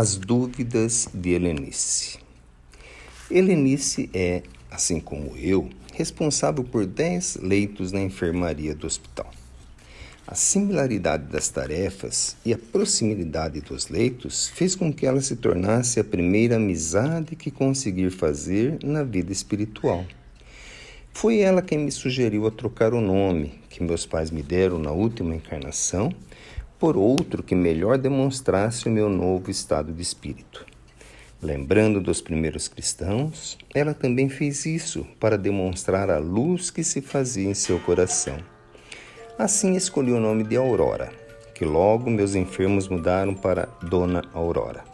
As dúvidas de Helenice. Helenice é, assim como eu, responsável por 10 leitos na enfermaria do hospital. A similaridade das tarefas e a proximidade dos leitos fez com que ela se tornasse a primeira amizade que consegui fazer na vida espiritual. Foi ela quem me sugeriu a trocar o nome que meus pais me deram na última encarnação por outro que melhor demonstrasse o meu novo estado de espírito. Lembrando dos primeiros cristãos, ela também fez isso para demonstrar a luz que se fazia em seu coração. Assim escolhi o nome de Aurora, que logo meus enfermos mudaram para Dona Aurora.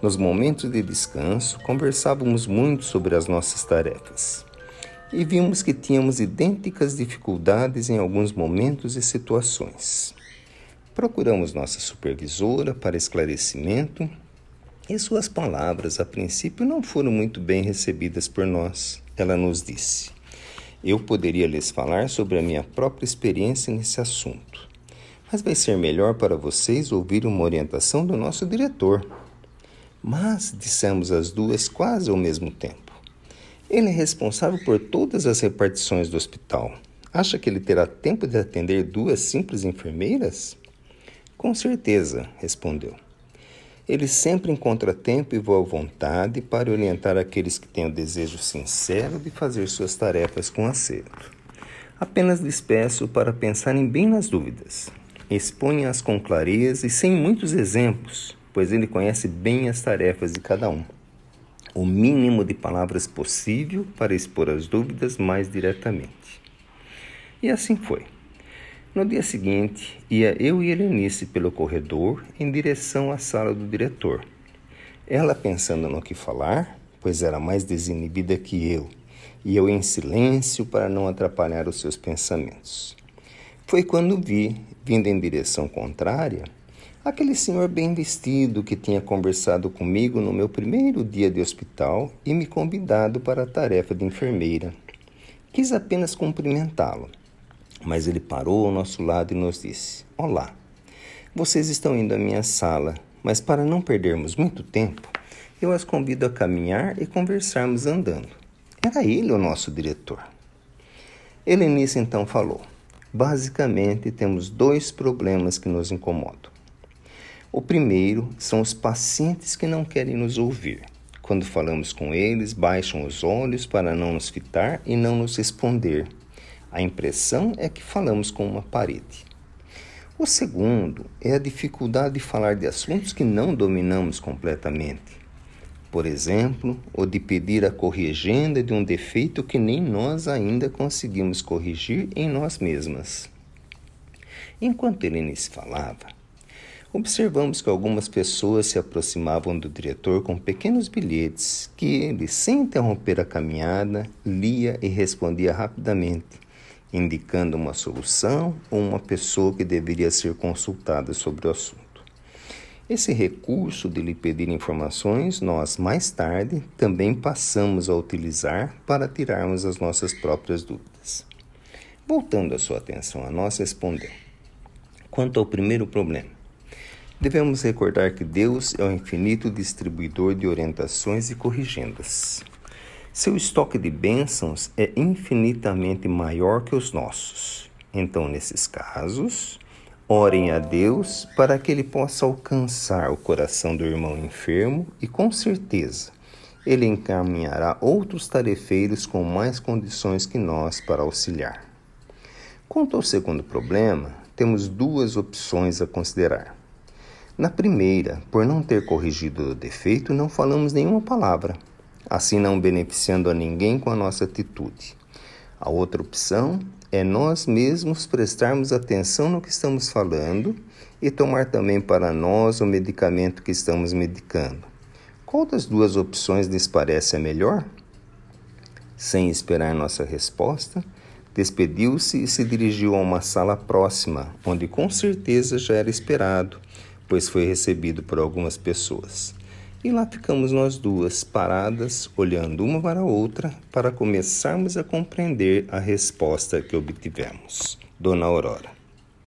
Nos momentos de descanso, conversávamos muito sobre as nossas tarefas e vimos que tínhamos idênticas dificuldades em alguns momentos e situações. Procuramos nossa supervisora para esclarecimento e suas palavras, a princípio, não foram muito bem recebidas por nós. Ela nos disse: Eu poderia lhes falar sobre a minha própria experiência nesse assunto, mas vai ser melhor para vocês ouvir uma orientação do nosso diretor. Mas, dissemos as duas quase ao mesmo tempo, ele é responsável por todas as repartições do hospital. Acha que ele terá tempo de atender duas simples enfermeiras? Com certeza, respondeu. Ele sempre encontra tempo e boa vontade para orientar aqueles que têm o desejo sincero de fazer suas tarefas com acerto. Apenas lhes peço para pensarem bem nas dúvidas. Exponha-as com clareza e sem muitos exemplos, pois ele conhece bem as tarefas de cada um. O mínimo de palavras possível para expor as dúvidas mais diretamente. E assim foi. No dia seguinte, ia eu e Helenice pelo corredor em direção à sala do diretor. Ela pensando no que falar, pois era mais desinibida que eu, e eu em silêncio para não atrapalhar os seus pensamentos. Foi quando vi, vindo em direção contrária, aquele senhor bem vestido que tinha conversado comigo no meu primeiro dia de hospital e me convidado para a tarefa de enfermeira. Quis apenas cumprimentá-lo mas ele parou ao nosso lado e nos disse: Olá, vocês estão indo à minha sala, mas para não perdermos muito tempo, eu as convido a caminhar e conversarmos andando. Era ele o nosso diretor. Helenice então falou: Basicamente, temos dois problemas que nos incomodam. O primeiro são os pacientes que não querem nos ouvir. Quando falamos com eles, baixam os olhos para não nos fitar e não nos responder a impressão é que falamos com uma parede. O segundo é a dificuldade de falar de assuntos que não dominamos completamente. Por exemplo, o de pedir a corrigenda de um defeito que nem nós ainda conseguimos corrigir em nós mesmas. Enquanto Helenice falava, observamos que algumas pessoas se aproximavam do diretor com pequenos bilhetes que ele, sem interromper a caminhada, lia e respondia rapidamente indicando uma solução ou uma pessoa que deveria ser consultada sobre o assunto. Esse recurso de lhe pedir informações, nós mais tarde também passamos a utilizar para tirarmos as nossas próprias dúvidas. Voltando a sua atenção a nós, respondeu. Quanto ao primeiro problema, devemos recordar que Deus é o infinito distribuidor de orientações e corrigendas. Seu estoque de bênçãos é infinitamente maior que os nossos. Então, nesses casos, orem a Deus para que ele possa alcançar o coração do irmão enfermo e, com certeza, ele encaminhará outros tarefeiros com mais condições que nós para auxiliar. Quanto ao segundo problema, temos duas opções a considerar. Na primeira, por não ter corrigido o defeito, não falamos nenhuma palavra assim não beneficiando a ninguém com a nossa atitude. A outra opção é nós mesmos prestarmos atenção no que estamos falando e tomar também para nós o medicamento que estamos medicando. Qual das duas opções lhes parece a melhor? Sem esperar nossa resposta, despediu-se e se dirigiu a uma sala próxima, onde com certeza já era esperado, pois foi recebido por algumas pessoas. E lá ficamos nós duas, paradas, olhando uma para a outra, para começarmos a compreender a resposta que obtivemos. Dona Aurora.